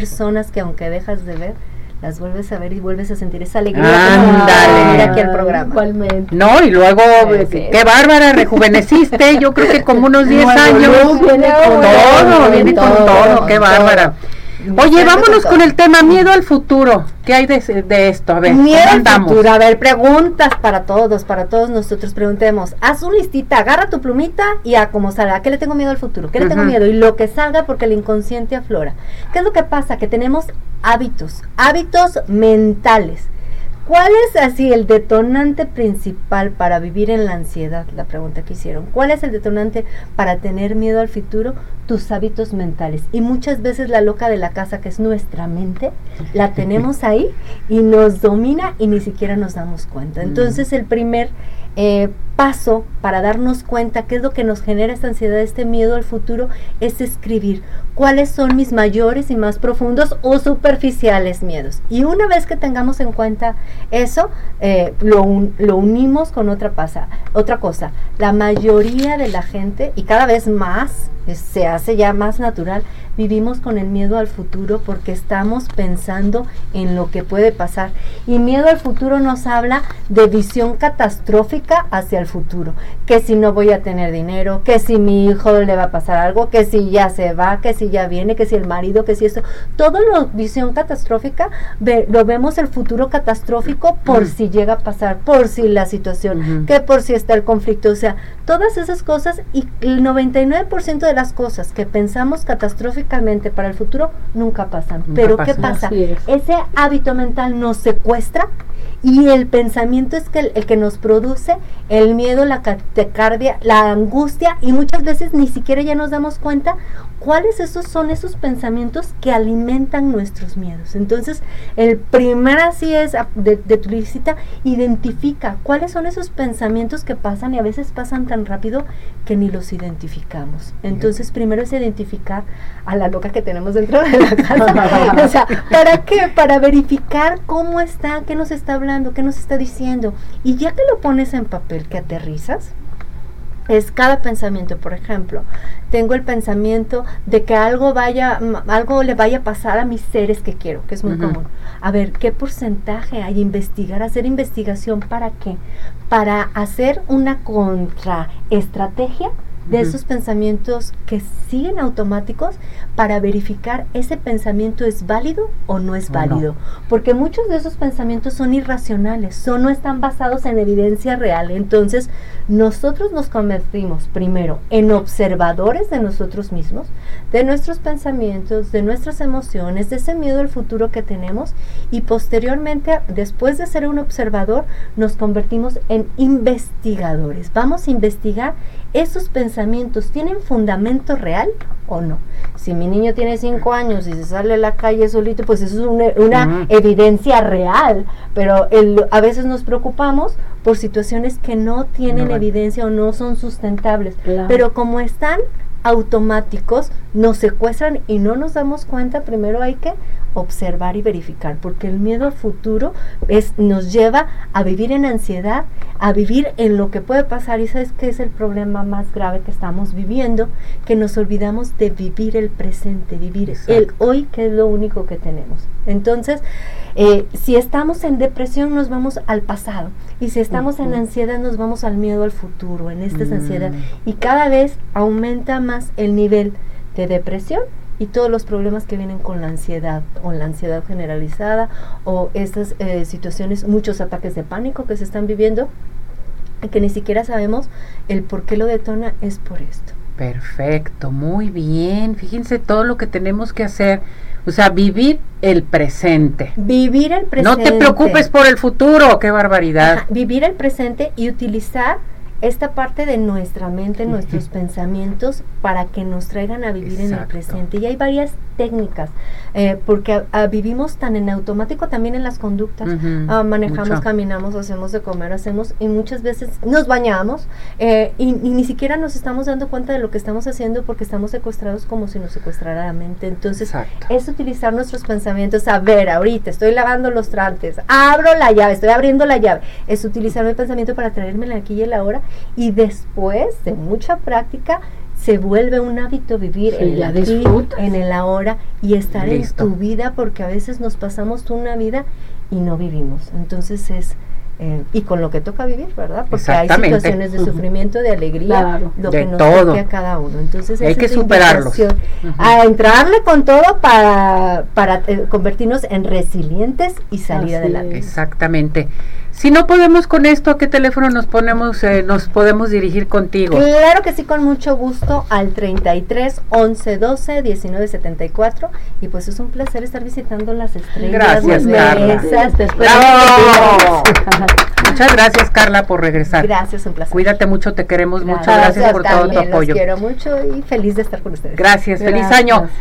personas que aunque dejas de ver, las vuelves a ver y vuelves a sentir esa alegría Ándale. aquí al programa. Igualmente. No, y luego, qué bárbara, rejuveneciste, yo creo que como unos 10 años. Viene con todo, viene con todo, qué bárbara. Oye, vámonos con el tema miedo al futuro. ¿Qué hay de, esto? A ver, miedo al futuro. A ver, preguntas para todos, para todos nosotros. Preguntemos, haz un listita, agarra tu plumita y a cómo salga. ¿A qué le tengo miedo al futuro? ¿Qué le tengo miedo? Y lo que salga porque el inconsciente aflora. ¿Qué es lo que pasa? Que tenemos hábitos, hábitos mentales ¿Cuál es así el detonante principal para vivir en la ansiedad? La pregunta que hicieron. ¿Cuál es el detonante para tener miedo al futuro? Tus hábitos mentales. Y muchas veces la loca de la casa, que es nuestra mente, la tenemos ahí y nos domina y ni siquiera nos damos cuenta. Entonces el primer eh, paso para darnos cuenta qué es lo que nos genera esta ansiedad, este miedo al futuro, es escribir cuáles son mis mayores y más profundos o superficiales miedos. Y una vez que tengamos en cuenta eso, eh, lo, lo, unimos con otra, pasa, otra cosa. La mayoría de la gente, y cada vez más, se hace ya más natural, vivimos con el miedo al futuro porque estamos pensando en lo que puede pasar. Y miedo al futuro nos habla de visión catastrófica hacia el futuro. Que si no voy a tener dinero, que si mi hijo le va a pasar algo, que si ya se va, que si ya viene, que si el marido, que si esto. Todo lo visión catastrófica, lo vemos el futuro catastrófico por si llega a pasar, por si la situación, que por si está el conflicto. O sea, todas esas cosas y el 99% de las cosas que pensamos catastróficas para el futuro nunca pasan. Pero ¿qué pasa? Ese hábito mental nos secuestra y el pensamiento es que el, que nos produce el miedo, la taquicardia, la angustia y muchas veces ni siquiera ya nos damos cuenta cuáles esos son esos pensamientos que alimentan nuestros miedos. Entonces, el primer así es de, tu visita, identifica cuáles son esos pensamientos que pasan y a veces pasan tan rápido que ni los identificamos. Entonces, primero es identificar a la loca que tenemos dentro de la casa. o sea, ¿para qué? Para verificar cómo está, qué nos está hablando, qué nos está diciendo. Y ya que lo pones en papel, que aterrizas, es cada pensamiento. Por ejemplo, tengo el pensamiento de que algo vaya, algo le vaya a pasar a mis seres que quiero, que es muy común. A ver, ¿qué porcentaje hay? Investigar, hacer investigación para qué? Para hacer una contraestrategia de esos pensamientos que siguen automáticos para verificar ese pensamiento es válido o no es válido. Porque muchos de esos pensamientos son irracionales, son, no están basados en evidencia real. Entonces, nosotros nos convertimos primero en observadores de nosotros mismos, de nuestros pensamientos, de nuestras emociones, de ese miedo al futuro que tenemos y posteriormente, después de ser un observador, nos convertimos en investigadores. Vamos a investigar esos pensamientos tienen fundamento real o no. Si mi niño tiene cinco años y se sale a la calle solito, pues eso es una, evidencia real, pero el, a veces nos preocupamos por situaciones que no tienen evidencia o no son sustentables, pero como están automáticos, nos secuestran y no nos damos cuenta, primero hay que observar y verificar, porque el miedo al futuro es, nos lleva a vivir en ansiedad, a vivir en lo que puede pasar y sabes que es el problema más grave que estamos viviendo, que nos olvidamos de vivir el presente, vivir el hoy, que es lo único que tenemos. Entonces, eh, si estamos en depresión nos vamos al pasado y si estamos en ansiedad nos vamos al miedo al futuro, en esta ansiedad mm. y cada vez aumenta más el nivel de depresión y todos los problemas que vienen con la ansiedad o la ansiedad generalizada o estas eh, situaciones, muchos ataques de pánico que se están viviendo y que ni siquiera sabemos el por qué lo detona es por esto. Perfecto, muy bien. Fíjense todo lo que tenemos que hacer. O sea, vivir el presente. Vivir el presente. No te preocupes por el futuro, qué barbaridad. vivir el presente y utilizar esta parte de nuestra mente, nuestros pensamientos, para que nos traigan a vivir en el presente. Y hay varias técnicas, eh, porque vivimos tan en automático también en las conductas. Ah, manejamos, caminamos, hacemos de comer, hacemos, y muchas veces nos bañamos eh, y, ni siquiera nos estamos dando cuenta de lo que estamos haciendo porque estamos secuestrados como si nos secuestrara la mente. Entonces, es utilizar nuestros pensamientos. A ver, ahorita estoy lavando los trantes, abro la llave, estoy abriendo la llave. Es utilizar mi pensamiento para traerme aquí y el ahora y después de mucha práctica se vuelve un hábito vivir en el aquí, en el ahora y estar en tu vida porque a veces nos pasamos una vida y no vivimos. Entonces es eh, y con lo que toca vivir, ¿verdad? Porque hay situaciones de sufrimiento, de alegría, lo que nos toca a cada uno. Entonces hay que superarlos. A entrarle con todo para, para eh, convertirnos en resilientes y salir adelante. Exactamente. Si no podemos con esto, ¿a qué teléfono nos ponemos, eh, nos podemos dirigir contigo? Claro que sí, con mucho gusto, al 33 11 12 19 74. Y pues es un placer estar visitando las estrellas. Gracias, Carla. Muchas gracias, Carla, por regresar. Gracias, un placer. Cuídate mucho, te queremos mucho. Gracias por todo tu apoyo. Los quiero mucho y feliz de estar con ustedes. Gracias, feliz año.